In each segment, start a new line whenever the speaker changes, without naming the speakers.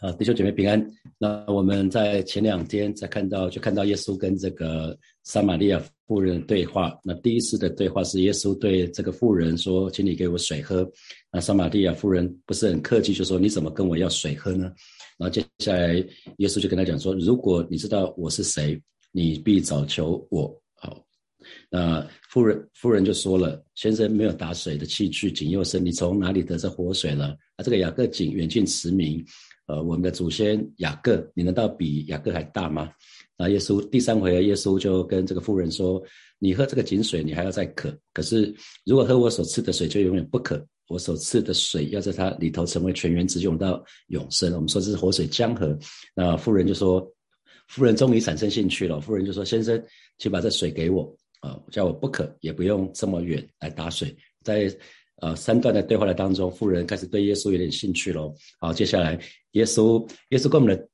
啊，弟兄姐妹平安。那我们在前两天才看到，就看到耶稣跟这个撒玛利亚妇人对话。那第一次的对话是耶稣对这个妇人说：“请你给我水喝。”那撒玛利亚妇人不是很客气，就说：“你怎么跟我要水喝呢？”然后接下来耶稣就跟他讲说：“如果你知道我是谁，你必早求我。”好，那妇人妇人就说了：“先生没有打水的器具，井又深，你从哪里得这活水呢？”啊，这个雅各井远近驰名。呃，我们的祖先雅各，你难道比雅各还大吗？那耶稣第三回，耶稣就跟这个妇人说：“你喝这个井水，你还要再渴；可是如果喝我所赐的水，就永远不渴。我所赐的水要在它里头成为泉源，直涌到永生。我们说这是活水江河。”那妇人就说：“妇人终于产生兴趣了。妇人就说：先生，请把这水给我啊，叫我不渴，也不用这么远来打水。”在呃，三段的对话的当中，妇人开始对耶稣有点兴趣喽。好，接下来耶稣，耶稣跟我们的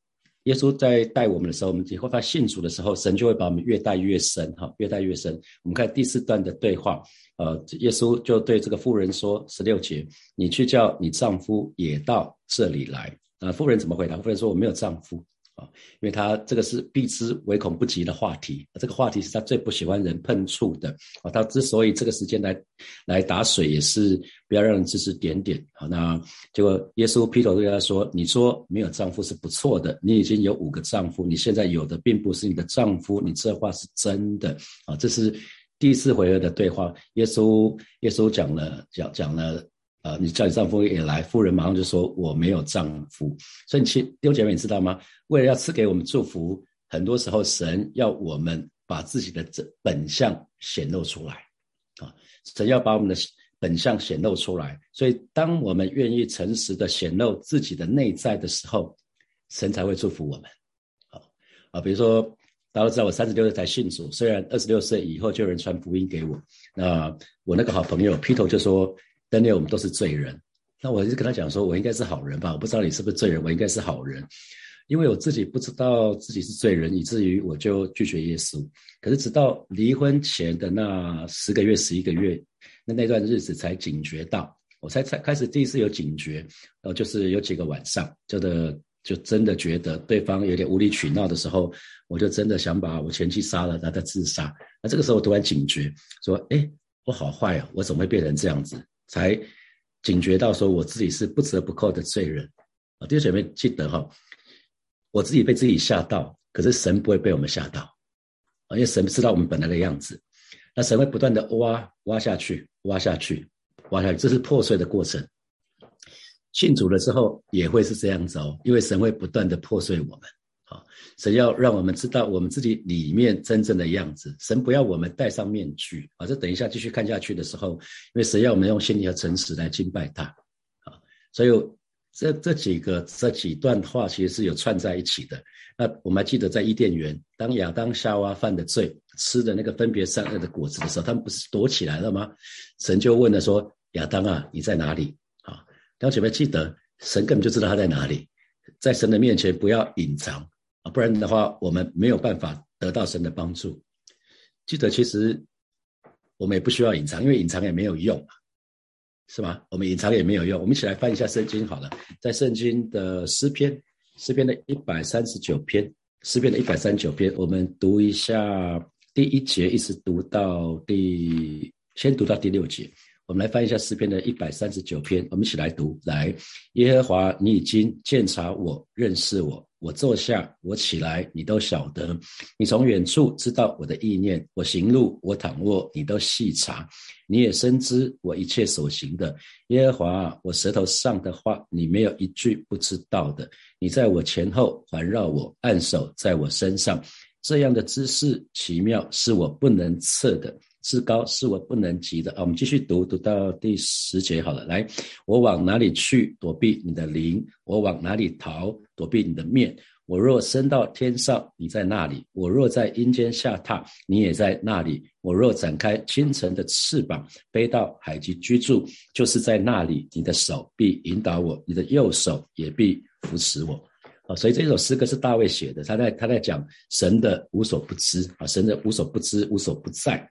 耶稣在带我们的时候，我们以后他信主的时候，神就会把我们越带越深，哈，越带越深。我们看第四段的对话，呃，耶稣就对这个妇人说：十六节，你去叫你丈夫也到这里来。啊，妇人怎么回答？妇人说：我没有丈夫。啊，因为他这个是避之唯恐不及的话题，这个话题是他最不喜欢人碰触的。啊，他之所以这个时间来来打水，也是不要让人指指点点。好，那结果耶稣劈头对他说：“你说没有丈夫是不错的，你已经有五个丈夫，你现在有的并不是你的丈夫，你这话是真的。”啊，这是第四回合的对话。耶稣耶稣讲了讲讲了。呃，你叫你丈夫也来，妇人马上就说我没有丈夫。所以，亲弟兄姐妹，你知道吗？为了要赐给我们祝福，很多时候神要我们把自己的这本相显露出来啊，神要把我们的本相显露出来。所以，当我们愿意诚实的显露自己的内在的时候，神才会祝福我们。好啊，比如说，大家都知道我三十六岁才信主，虽然二十六岁以后就有人传福音给我，那我那个好朋友 Peter 就说。等等，我们都是罪人。那我就跟他讲说，我应该是好人吧？我不知道你是不是罪人，我应该是好人，因为我自己不知道自己是罪人，以至于我就拒绝耶稣。可是直到离婚前的那十个月、十一个月，那那段日子才警觉到，我才才开始第一次有警觉。呃，就是有几个晚上，就的就真的觉得对方有点无理取闹的时候，我就真的想把我前妻杀了，让他自杀。那这个时候我突然警觉，说：哎，我好坏啊，我怎么会变成这样子？才警觉到说我自己是不折不扣的罪人啊！弟兄姐妹记得哈，我自己被自己吓到，可是神不会被我们吓到啊，因为神知道我们本来的样子，那神会不断的挖挖下去，挖下去，挖下去，这是破碎的过程。信主了之后也会是这样子哦，因为神会不断的破碎我们。神要让我们知道我们自己里面真正的样子，神不要我们戴上面具啊！这等一下继续看下去的时候，因为神要我们用心灵和诚实来敬拜他啊，所以这这几个这几段话其实是有串在一起的。那我们还记得在伊甸园，当亚当夏娃犯的罪，吃的那个分别善恶的果子的时候，他们不是躲起来了吗？神就问了说：“亚当啊，你在哪里？”啊，弟兄姐妹记得，神根本就知道他在哪里，在神的面前不要隐藏。啊，不然的话，我们没有办法得到神的帮助。记得，其实我们也不需要隐藏，因为隐藏也没有用，是吧？我们隐藏也没有用。我们一起来翻一下圣经好了，在圣经的诗篇，诗篇的一百三十九篇，诗篇的一百三十九篇，我们读一下第一节，一直读到第，先读到第六节。我们来翻一下诗篇的一百三十九篇，我们一起来读。来，耶和华，你已经鉴察我，认识我。我坐下，我起来，你都晓得；你从远处知道我的意念，我行路，我躺卧，你都细察。你也深知我一切所行的。耶和华，我舌头上的话，你没有一句不知道的。你在我前后环绕我，按手在我身上，这样的姿势奇妙，是我不能测的。至高是我不能及的啊！我们继续读，读到第十节好了。来，我往哪里去躲避你的灵？我往哪里逃躲避你的面？我若升到天上，你在那里；我若在阴间下榻，你也在那里；我若展开清晨的翅膀，飞到海极居住，就是在那里。你的手必引导我，你的右手也必扶持我。啊，所以这首诗歌是大卫写的，他在他在讲神的无所不知啊，神的无所不知、无所不在。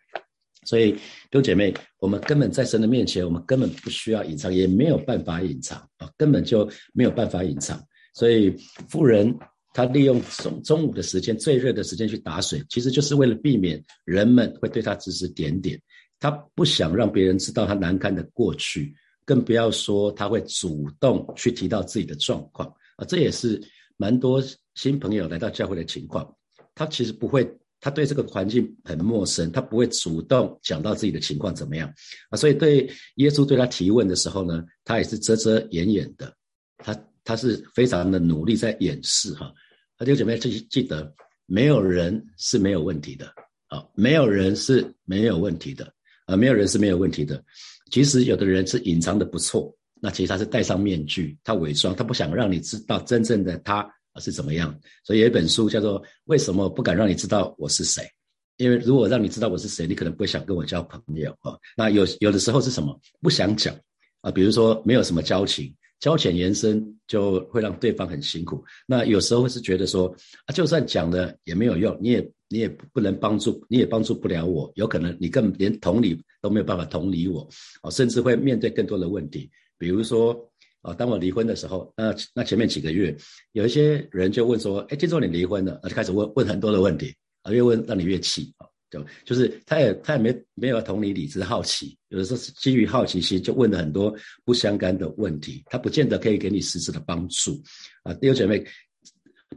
所以，弟兄姐妹，我们根本在神的面前，我们根本不需要隐藏，也没有办法隐藏啊，根本就没有办法隐藏。所以富人他利用中中午的时间最热的时间去打水，其实就是为了避免人们会对他指指点点。他不想让别人知道他难堪的过去，更不要说他会主动去提到自己的状况啊！这也是蛮多新朋友来到教会的情况。他其实不会，他对这个环境很陌生，他不会主动讲到自己的情况怎么样啊！所以对耶稣对他提问的时候呢，他也是遮遮掩掩的，他他是非常的努力在掩饰哈。弟兄姐妹记记得，没有人是没有问题的啊，没有人是没有问题的。啊，没有人是没有问题的。其实有的人是隐藏的不错，那其实他是戴上面具，他伪装，他不想让你知道真正的他是怎么样。所以有一本书叫做《为什么不敢让你知道我是谁》，因为如果让你知道我是谁，你可能不会想跟我交朋友啊。那有有的时候是什么？不想讲啊，比如说没有什么交情。交浅言深就会让对方很辛苦。那有时候是觉得说啊，就算讲了也没有用，你也你也不能帮助，你也帮助不了我。有可能你根本连同理都没有办法同理我，哦，甚至会面对更多的问题。比如说啊，当我离婚的时候，那那前面几个月，有一些人就问说，哎，听说你离婚了，那就开始问问很多的问题啊，越问让你越气啊。就就是他也他也没没有同理理智好奇，有的时候是基于好奇心就问了很多不相干的问题，他不见得可以给你实质的帮助啊。弟兄姐妹，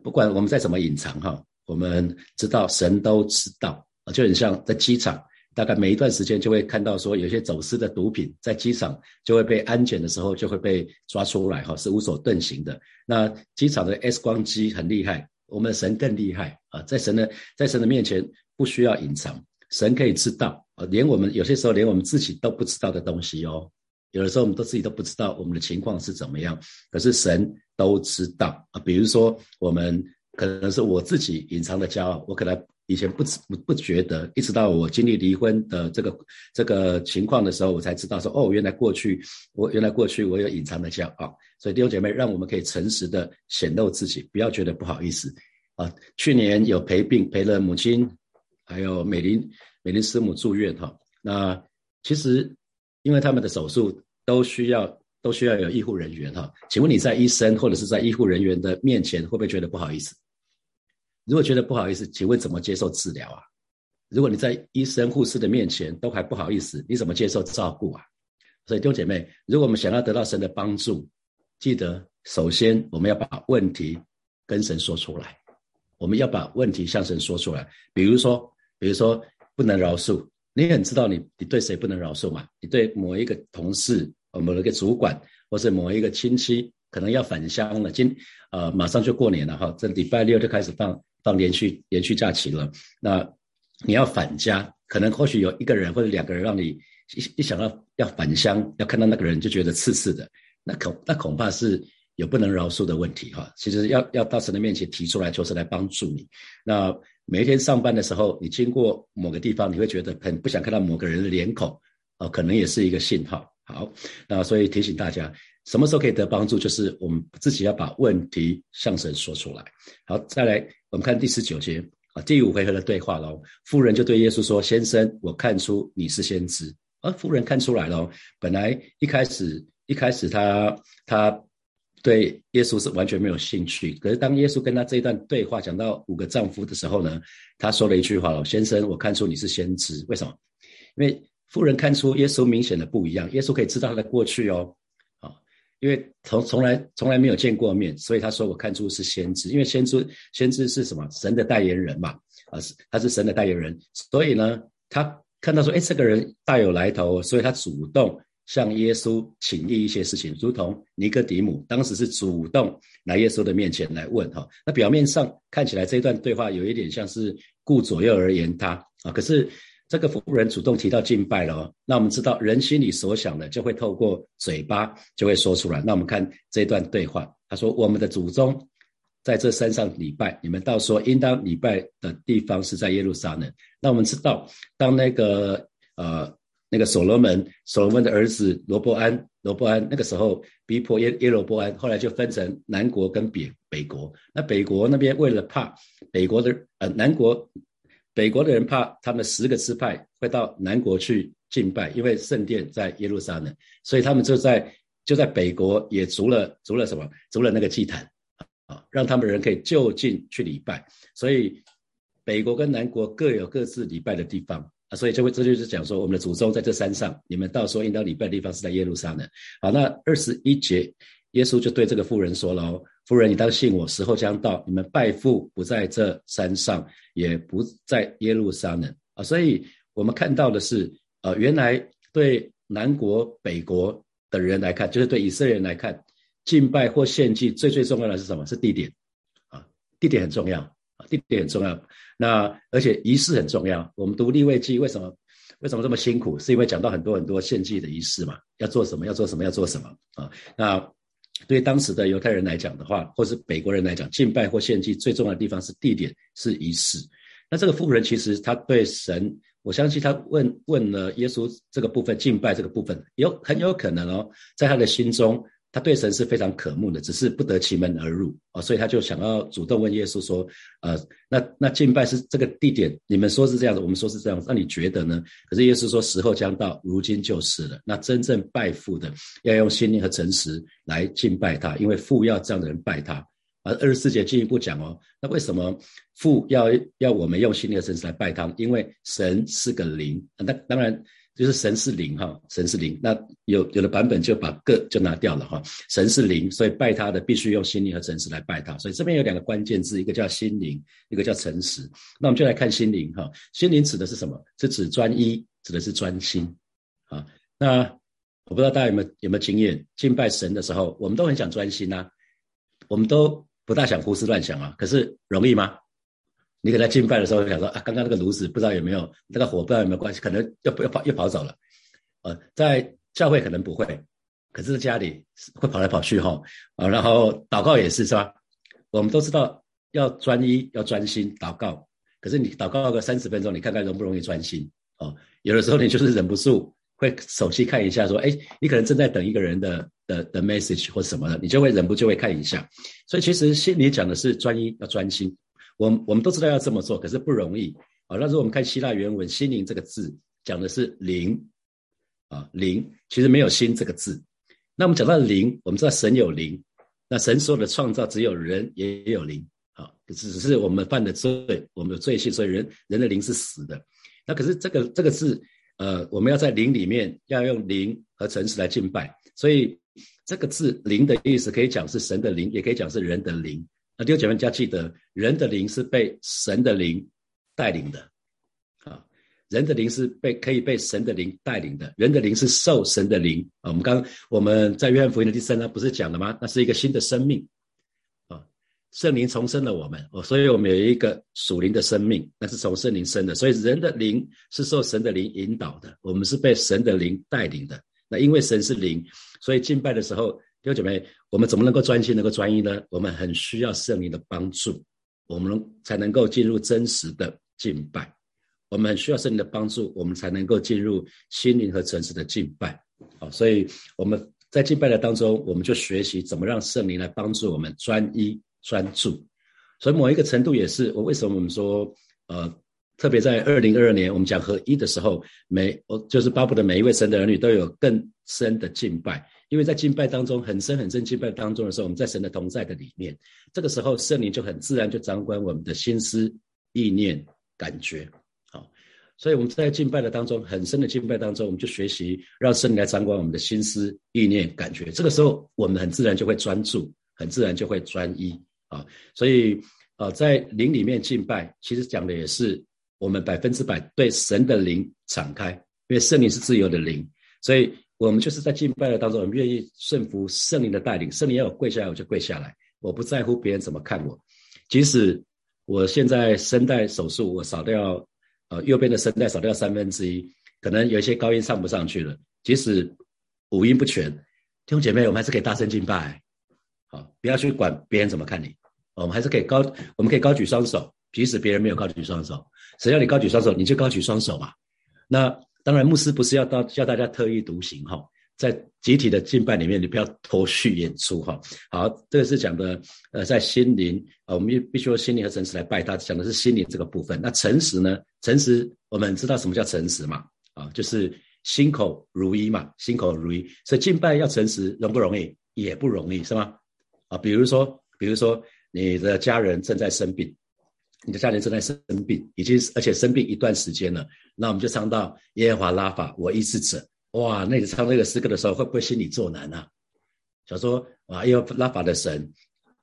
不管我们再怎么隐藏哈，我们知道神都知道啊，就很像在机场，大概每一段时间就会看到说有些走私的毒品在机场就会被安检的时候就会被抓出来哈，是无所遁形的。那机场的 X 光机很厉害，我们的神更厉害啊，在神的在神的面前。不需要隐藏，神可以知道啊，连我们有些时候连我们自己都不知道的东西哦，有的时候我们都自己都不知道我们的情况是怎么样，可是神都知道啊。比如说我们可能是我自己隐藏的骄傲，我可能以前不不不觉得，一直到我经历离婚的这个这个情况的时候，我才知道说哦，原来过去我原来过去我有隐藏的骄傲。所以弟兄姐妹，让我们可以诚实的显露自己，不要觉得不好意思啊。去年有陪病陪了母亲。还有美林美林师母住院哈，那其实因为他们的手术都需要都需要有医护人员哈，请问你在医生或者是在医护人员的面前会不会觉得不好意思？如果觉得不好意思，请问怎么接受治疗啊？如果你在医生护士的面前都还不好意思，你怎么接受照顾啊？所以弟兄姐妹，如果我们想要得到神的帮助，记得首先我们要把问题跟神说出来，我们要把问题向神说出来，比如说。比如说不能饶恕，你很知道你你对谁不能饶恕嘛？你对某一个同事、某一个主管，或是某一个亲戚，可能要返乡了，今呃马上就过年了哈，这礼拜六就开始放放连续连续假期了。那你要返家，可能或许有一个人或者两个人让你一一想到要返乡，要看到那个人就觉得刺刺的，那恐那恐怕是有不能饶恕的问题哈。其实要要到神的面前提出来，就是来帮助你。那。每一天上班的时候，你经过某个地方，你会觉得很不想看到某个人的脸孔，哦，可能也是一个信号。好，那所以提醒大家，什么时候可以得帮助，就是我们自己要把问题向神说出来。好，再来，我们看第十九节啊，第五回合的对话喽。妇人就对耶稣说：“先生，我看出你是先知。”而妇人看出来了，本来一开始一开始他他。对耶稣是完全没有兴趣。可是当耶稣跟他这一段对话讲到五个丈夫的时候呢，他说了一句话了：“先生，我看出你是先知。为什么？因为妇人看出耶稣明显的不一样。耶稣可以知道他的过去哦，因为从从来从来没有见过面，所以他说我看出是先知。因为先知先知是什么？神的代言人嘛，啊，是他是神的代言人，所以呢，他看到说，哎，这个人大有来头，所以他主动。向耶稣请益一些事情，如同尼哥底姆当时是主动来耶稣的面前来问哈。那表面上看起来这一段对话有一点像是顾左右而言他啊，可是这个妇人主动提到敬拜了哦。那我们知道人心里所想的就会透过嘴巴就会说出来。那我们看这段对话，他说：“我们的祖宗在这山上礼拜，你们到说应当礼拜的地方是在耶路撒冷。”那我们知道，当那个呃。那个所罗门，所罗门的儿子罗伯安，罗伯安那个时候逼迫耶耶罗伯安，后来就分成南国跟北北国。那北国那边为了怕北国的呃南国北国的人怕他们十个支派会到南国去敬拜，因为圣殿在耶路撒冷，所以他们就在就在北国也筑了筑了什么筑了那个祭坛啊，让他们人可以就近去礼拜。所以北国跟南国各有各自礼拜的地方啊，所以就会这就是讲说，我们的祖宗在这山上，你们到时候应当礼拜的地方是在耶路撒冷。好，那二十一节，耶稣就对这个妇人说了：“夫人，你当信我，时候将到，你们拜父不在这山上，也不在耶路撒冷啊。”所以我们看到的是，呃，原来对南国、北国。的人来看，就是对以色列人来看，敬拜或献祭最最重要的是什么？是地点啊，地点很重要啊，地点很重要。那而且仪式很重要。我们读立位记为什么为什么这么辛苦？是因为讲到很多很多献祭的仪式嘛，要做什么？要做什么？要做什么啊？那对当时的犹太人来讲的话，或是北国人来讲，敬拜或献祭最重要的地方是地点，是仪式。那这个富人其实他对神。我相信他问问了耶稣这个部分敬拜这个部分，有很有可能哦，在他的心中，他对神是非常渴慕的，只是不得其门而入啊，所以他就想要主动问耶稣说：“呃，那那敬拜是这个地点，你们说是这样子，我们说是这样子，那你觉得呢？”可是耶稣说：“时候将到，如今就是了。那真正拜父的，要用心灵和诚实来敬拜他，因为父要这样的人拜他。”而二十四节进一步讲哦，那为什么父要要我们用心灵和诚实来拜他？因为神是个灵，那当然就是神是灵哈，神是灵。那有有的版本就把个就拿掉了哈，神是灵，所以拜他的必须用心灵和诚实来拜他。所以这边有两个关键字，一个叫心灵，一个叫诚实。那我们就来看心灵哈，心灵指的是什么？是指专一，指的是专心啊。那我不知道大家有没有有没有经验，敬拜神的时候，我们都很想专心呐，我们都。不大想胡思乱想啊，可是容易吗？你给他敬拜的时候想说啊，刚刚那个炉子不知道有没有那个火，不知道有没有关系，可能又又跑又跑走了。呃，在教会可能不会，可是家里会跑来跑去哈啊。然后祷告也是是吧？我们都知道要专一要专心祷告，可是你祷告个三十分钟，你看看容不容易专心哦？有的时候你就是忍不住。会手机看一下，说，哎，你可能正在等一个人的的的 message 或什么的，你就会忍不住会看一下。所以其实心里讲的是专一，要专心。我我们都知道要这么做，可是不容易啊。那时候我们看希腊原文，心灵这个字讲的是灵啊，灵其实没有心这个字。那我们讲到灵，我们知道神有灵，那神所有的创造只有人也有灵啊，只是我们犯的罪，我们的罪性，所以人人的灵是死的。那可是这个这个字。呃，我们要在灵里面要用灵和诚实来敬拜，所以这个字“灵”的意思可以讲是神的灵，也可以讲是人的灵。那弟兄姐妹要记得，人的灵是被神的灵带领的，啊，人的灵是被可以被神的灵带领的，人的灵是受神的灵啊。我们刚我们在约翰福音的第三章不是讲了吗？那是一个新的生命。啊圣灵重生了我们，哦，所以我们有一个属灵的生命，那是从圣灵生的。所以人的灵是受神的灵引导的，我们是被神的灵带领的。那因为神是灵，所以敬拜的时候，弟兄姐妹，我们怎么能够专心、能够专一呢？我们很需要圣灵的帮助，我们才能够进入真实的敬拜。我们很需要圣灵的帮助，我们才能够进入心灵和诚实的敬拜。好，所以我们在敬拜的当中，我们就学习怎么让圣灵来帮助我们专一。专注，所以某一个程度也是我为什么我们说，呃，特别在二零二二年我们讲合一的时候，每我就是巴不得每一位神的儿女都有更深的敬拜，因为在敬拜当中很深很深敬拜当中的时候，我们在神的同在的里面，这个时候圣灵就很自然就掌管我们的心思意念感觉，好，所以我们在敬拜的当中很深的敬拜当中，我们就学习让圣灵来掌管我们的心思意念感觉，这个时候我们很自然就会专注，很自然就会专一。啊，所以呃，在灵里面敬拜，其实讲的也是我们百分之百对神的灵敞开，因为圣灵是自由的灵，所以我们就是在敬拜的当中，我们愿意顺服圣灵的带领。圣灵要我跪下来，我就跪下来，我不在乎别人怎么看我。即使我现在声带手术，我少掉呃右边的声带少掉三分之一，可能有一些高音唱不上去了。即使五音不全，弟兄姐妹，我们还是可以大声敬拜。好，不要去管别人怎么看你。我们还是可以高，我们可以高举双手，即使别人没有高举双手，只要你高举双手，你就高举双手嘛。那当然，牧师不是要到叫大家特立独行哈，在集体的敬拜里面，你不要脱序演出哈。好，这个是讲的，呃，在心灵啊，我们必须用心灵和诚实来拜他，讲的是心灵这个部分。那诚实呢？诚实，我们知道什么叫诚实嘛？啊，就是心口如一嘛，心口如一。所以敬拜要诚实，容不容易？也不容易，是吗？啊，比如说。比如说，你的家人正在生病，你的家人正在生病，已经而且生病一段时间了，那我们就唱到耶和华拉法，我医治者。哇，那你唱那个诗歌的时候，会不会心里作难啊？想说哇，耶和华拉法的神，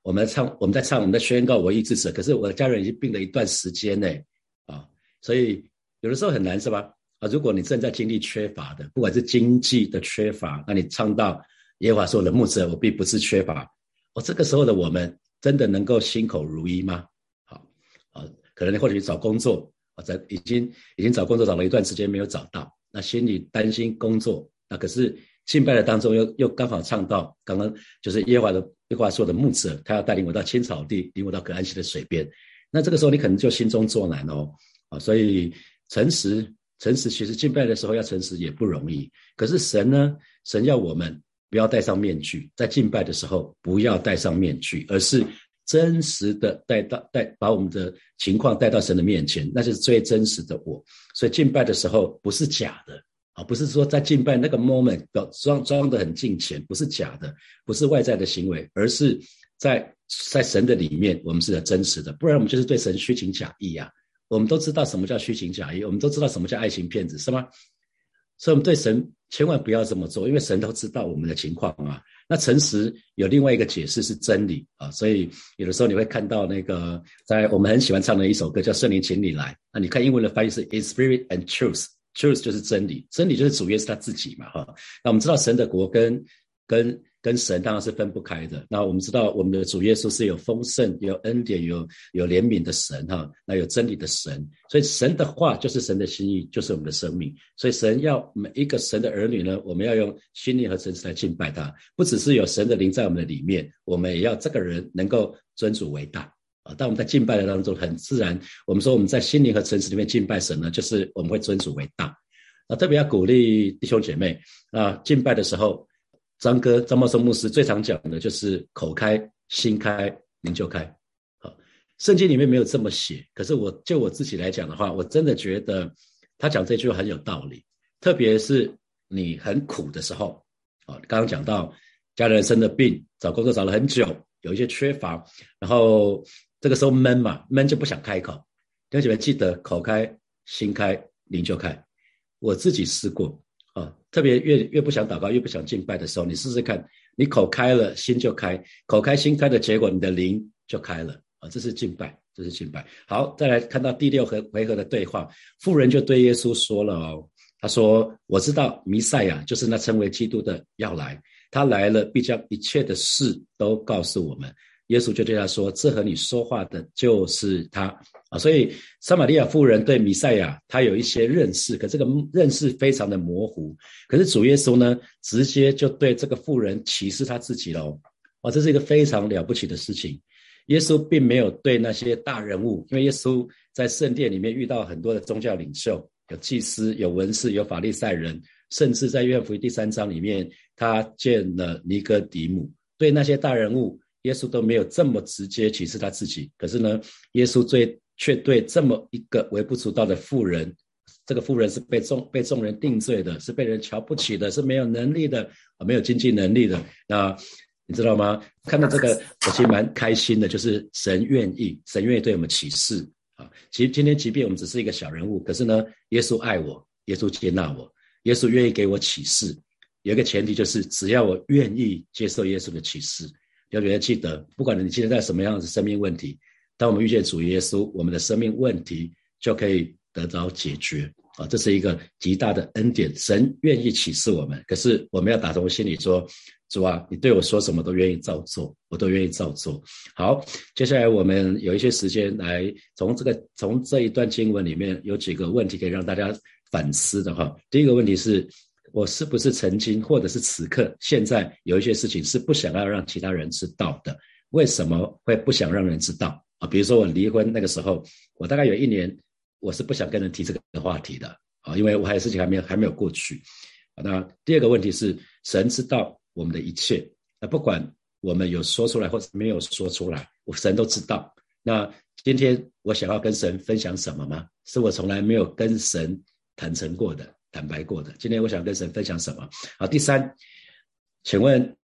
我们唱，我们在唱，我们在宣告我医治者，可是我的家人已经病了一段时间呢，啊，所以有的时候很难是吧？啊，如果你正在经历缺乏的，不管是经济的缺乏，那你唱到耶和华说的牧者，我并不是缺乏。哦，这个时候的我们真的能够心口如一吗？可能你或者找工作，啊，在已经已经找工作找了一段时间没有找到，那心里担心工作，那可是敬拜的当中又又刚好唱到刚刚就是耶和华的耶和华说的牧者，他要带领我到青草地，领我到可安息的水边，那这个时候你可能就心中作难哦，啊，所以诚实诚实，其实敬拜的时候要诚实也不容易，可是神呢，神要我们。不要戴上面具，在敬拜的时候不要戴上面具，而是真实的带到带把我们的情况带到神的面前，那就是最真实的我。所以敬拜的时候不是假的啊，不是说在敬拜那个 moment 表装装的很敬虔，不是假的，不是外在的行为，而是在在神的里面，我们是真实的，不然我们就是对神虚情假意呀。我们都知道什么叫虚情假意，我们都知道什么叫爱情骗子，是吗？所以，我们对神千万不要这么做，因为神都知道我们的情况啊。那诚实有另外一个解释是真理啊，所以有的时候你会看到那个在我们很喜欢唱的一首歌叫《圣灵，请你来》。那你看英文的翻译是 “In Spirit and Truth”，Truth 就是真理，真理就是主耶稣他自己嘛哈。那我们知道神的国跟跟。跟神当然是分不开的。那我们知道，我们的主耶稣是有丰盛、有恩典、有有怜悯的神哈。那有真理的神，所以神的话就是神的心意，就是我们的生命。所以神要每一个神的儿女呢，我们要用心灵和诚实来敬拜他。不只是有神的灵在我们的里面，我们也要这个人能够尊主为大啊。当我们在敬拜的当中，很自然，我们说我们在心灵和诚实里面敬拜神呢，就是我们会尊主为大啊。特别要鼓励弟兄姐妹啊，敬拜的时候。张哥张茂生牧师最常讲的就是口开心开灵就开，好，圣经里面没有这么写，可是我就我自己来讲的话，我真的觉得他讲这句话很有道理，特别是你很苦的时候，啊，刚刚讲到家人生的病，找工作找了很久，有一些缺乏，然后这个时候闷嘛，闷就不想开口，弟兄姐妹记得口开心开灵就开，我自己试过。啊，特别越越不想祷告，越不想敬拜的时候，你试试看，你口开了，心就开；口开心开的结果，你的灵就开了。啊，这是敬拜，这是敬拜。好，再来看到第六回回合的对话，富人就对耶稣说了哦，他说：“我知道弥赛亚就是那称为基督的要来，他来了必将一切的事都告诉我们。”耶稣就对他说：“这和你说话的就是他啊！”所以撒玛利亚妇人对弥赛亚他有一些认识，可这个认识非常的模糊。可是主耶稣呢，直接就对这个妇人启示他自己喽。哇，这是一个非常了不起的事情。耶稣并没有对那些大人物，因为耶稣在圣殿里面遇到很多的宗教领袖，有祭司、有文士、有法利赛人，甚至在约翰福音第三章里面，他见了尼哥底母，对那些大人物。耶稣都没有这么直接启示他自己，可是呢，耶稣最却对这么一个微不足道的妇人，这个妇人是被众被众人定罪的，是被人瞧不起的，是没有能力的啊，没有经济能力的。那你知道吗？看到这个，我其实蛮开心的，就是神愿意，神愿意对我们启示啊。其实今天，即便我们只是一个小人物，可是呢，耶稣爱我，耶稣接纳我，耶稣愿意给我启示。有一个前提就是，只要我愿意接受耶稣的启示。要别记得，不管你今天在什么样的生命问题，当我们遇见主耶稣，我们的生命问题就可以得到解决啊！这是一个极大的恩典，神愿意启示我们。可是我们要打从心里说：“主啊，你对我说什么都愿意照做，我都愿意照做。”好，接下来我们有一些时间来从这个从这一段经文里面有几个问题可以让大家反思的哈。第一个问题是。我是不是曾经，或者是此刻、现在有一些事情是不想要让其他人知道的？为什么会不想让人知道啊？比如说我离婚那个时候，我大概有一年，我是不想跟人提这个话题的啊，因为我还有事情还没有还没有过去。那第二个问题是，神知道我们的一切，那不管我们有说出来或者没有说出来，我神都知道。那今天我想要跟神分享什么吗？是我从来没有跟神坦诚过的。坦白过的，今天我想跟神分享什么？好，第三，请问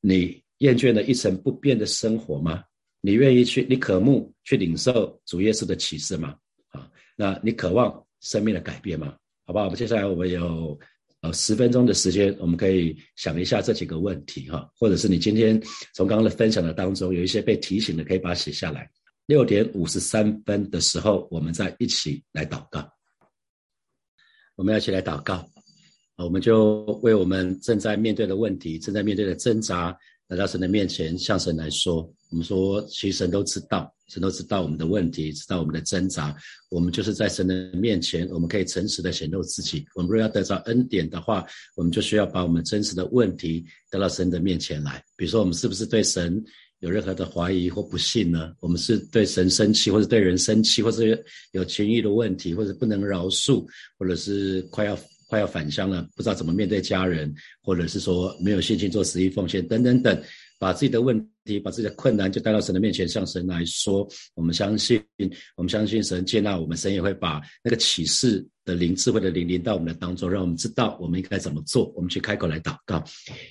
你厌倦了一成不变的生活吗？你愿意去，你渴慕去领受主耶稣的启示吗？啊，那你渴望生命的改变吗？好不好？我们接下来我们有呃十分钟的时间，我们可以想一下这几个问题哈，或者是你今天从刚刚的分享的当中有一些被提醒的，可以把它写下来。六点五十三分的时候，我们再一起来祷告。我们要一起来祷告，我们就为我们正在面对的问题、正在面对的挣扎。来到神的面前，向神来说，我们说，其实神都知道，神都知道我们的问题，知道我们的挣扎。我们就是在神的面前，我们可以诚实的显露自己。我们若要得到恩典的话，我们就需要把我们真实的问题带到神的面前来。比如说，我们是不是对神有任何的怀疑或不信呢？我们是对神生气，或者对人生气，或者有情欲的问题，或者不能饶恕，或者是快要。快要返乡了，不知道怎么面对家人，或者是说没有信心做十一奉献等等等，把自己的问题、把自己的困难就带到神的面前，向神来说。我们相信，我们相信神接纳我们，神也会把那个启示的灵、智慧的灵临到我们的当中，让我们知道我们应该怎么做。我们去开口来祷告，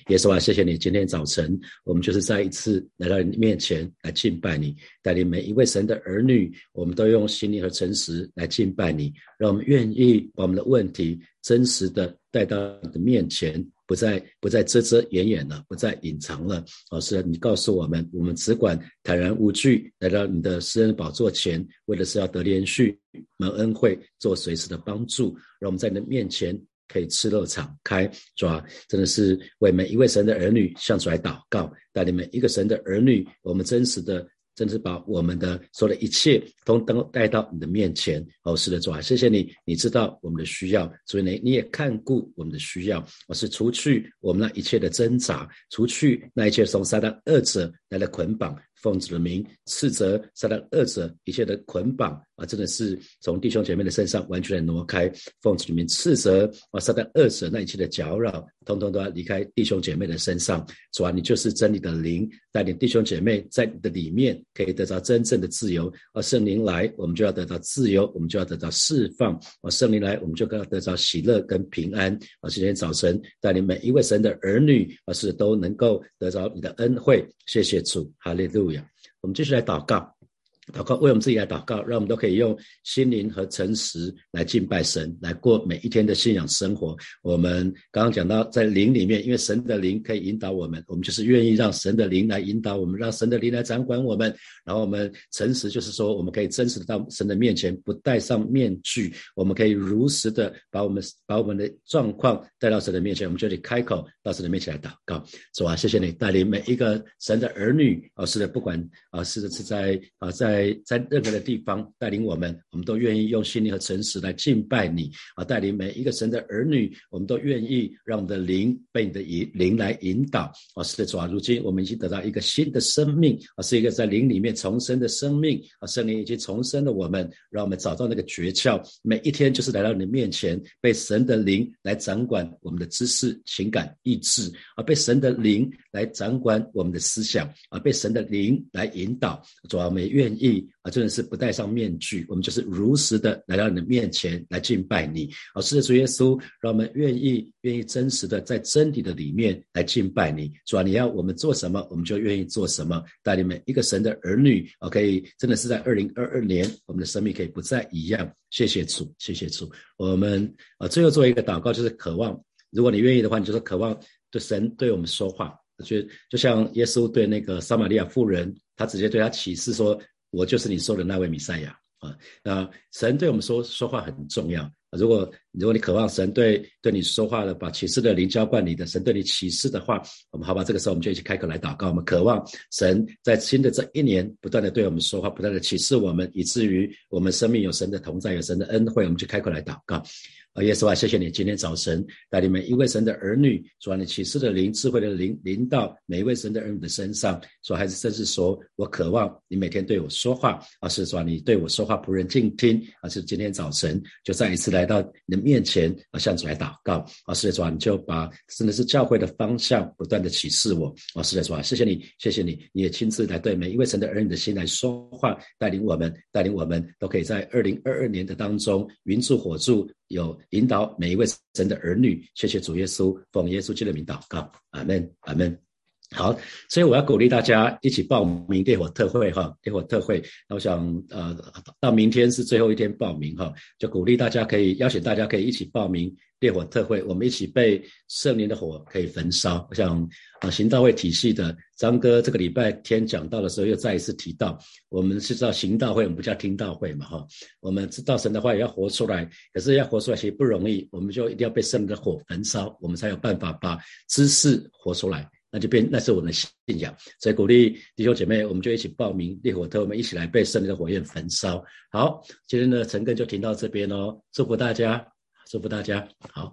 耶稣啊，谢谢你，今天早晨我们就是再一次来到你面前来敬拜你，带领每一位神的儿女，我们都用心灵和诚实来敬拜你，让我们愿意把我们的问题。真实的带到你的面前，不再不再遮遮掩掩了，不再隐藏了。老师，你告诉我们，我们只管坦然无惧来到你的私人宝座前，为的是要得连续蒙恩惠，做随时的帮助，让我们在你的面前可以赤露敞开，是吧？真的是为每一位神的儿女向主来祷告，带领每一个神的儿女，我们真实的。甚至把我们的所有的一切都都带到你的面前，哦，是的，主啊，谢谢你，你知道我们的需要，所以呢，你也看顾我们的需要，我是除去我们那一切的挣扎，除去那一切从撒旦二者来的捆绑。奉子的名斥责撒旦二者一切的捆绑啊，真的是从弟兄姐妹的身上完全的挪开。奉子里面斥责啊，撒旦二者那一切的搅扰，通通都要离开弟兄姐妹的身上。主啊，你就是真理的灵，带领弟兄姐妹在你的里面可以得到真正的自由。而圣灵来，我们就要得到自由，我们就要得到释放。啊，圣灵来，我们就要得到喜乐跟平安。啊，今天早晨带领每一位神的儿女，而是都能够得着你的恩惠。谢谢主，哈利路。我们继续来祷告，祷告为我们自己来祷告，让我们都可以用心灵和诚实来敬拜神，来过每一天的信仰生活。我们刚刚讲到，在灵里面，因为神的灵可以引导我们，我们就是愿意让神的灵来引导我们，让神的灵来掌管我们。然后我们诚实，就是说，我们可以真实的到神的面前，不戴上面具，我们可以如实的把我们把我们的状况带到神的面前，我们就得开口到神的面前来祷告。主啊，谢谢你带领每一个神的儿女啊，是的，不管啊，是的是在啊，在在在任何的地方带领我们，我们都愿意用心灵和诚实来敬拜你啊，带领每一个神的儿女，我们都愿意让我们的灵被你的引灵来引导啊，是的，主啊，如今我们已经得到一个新的生命啊，是一个在灵里面。重生的生命啊，圣灵已经重生了我们，让我们找到那个诀窍。每一天就是来到你的面前，被神的灵来掌管我们的知识、情感、意志，啊，被神的灵来掌管我们的思想，啊，被神的灵来引导。主要我们愿意啊，真的是不戴上面具，我们就是如实的来到你的面前来敬拜你。啊，是的，主耶稣，让我们愿意、愿意真实的在真理的里面来敬拜你。主要你要我们做什么，我们就愿意做什么。带领每一个神的儿女。，OK，真的是在二零二二年，我们的生命可以不再一样。谢谢主，谢谢主。我们啊，最后做一个祷告，就是渴望，如果你愿意的话，你就是渴望对神对我们说话。就就像耶稣对那个撒玛利亚妇人，他直接对他启示说：“我就是你说的那位弥赛亚。”啊，那神对我们说说话很重要。如果如果你渴望神对对你说话了，把启示的灵浇灌你的神对你启示的话，我们好吧，这个时候我们就一起开口来祷告。我们渴望神在新的这一年不断的对我们说话，不断的启示我们，以至于我们生命有神的同在，有神的恩惠，我们就开口来祷告。啊，耶稣啊，谢谢你今天早晨带领每一位神的儿女，主啊，你启示的灵、智慧的灵临到每一位神的儿女的身上。说还是正是说我渴望你每天对我说话，而是说你对我说话仆人静听。而是今天早晨就再一次来到你的面前，啊，向主来祷告。啊，是的主啊，你就把真的是教会的方向不断的启示我。啊，是的主啊，谢谢你，谢谢你，你也亲自来对每一位神的儿女的心来说话，带领我们，带领我们都可以在二零二二年的当中云助火助。有引导每一位神的儿女，谢谢主耶稣，奉耶稣基督的名祷告，阿门，阿门。好，所以我要鼓励大家一起报名烈火特会哈，烈火特会。那我想呃，到明天是最后一天报名哈，就鼓励大家可以邀请大家可以一起报名烈火特会，我们一起被圣灵的火可以焚烧。我想啊，行道会体系的张哥这个礼拜天讲到的时候，又再一次提到，我们是知道行道会，我们不叫听道会嘛哈。我们知道神的话也要活出来，可是要活出来其实不容易，我们就一定要被圣灵的火焚烧，我们才有办法把知识活出来。那就变，那是我们的信仰，所以鼓励弟兄姐妹，我们就一起报名烈火特，我们一起来被胜利的火焰焚烧。好，今天的晨更就停到这边哦，祝福大家，祝福大家，好。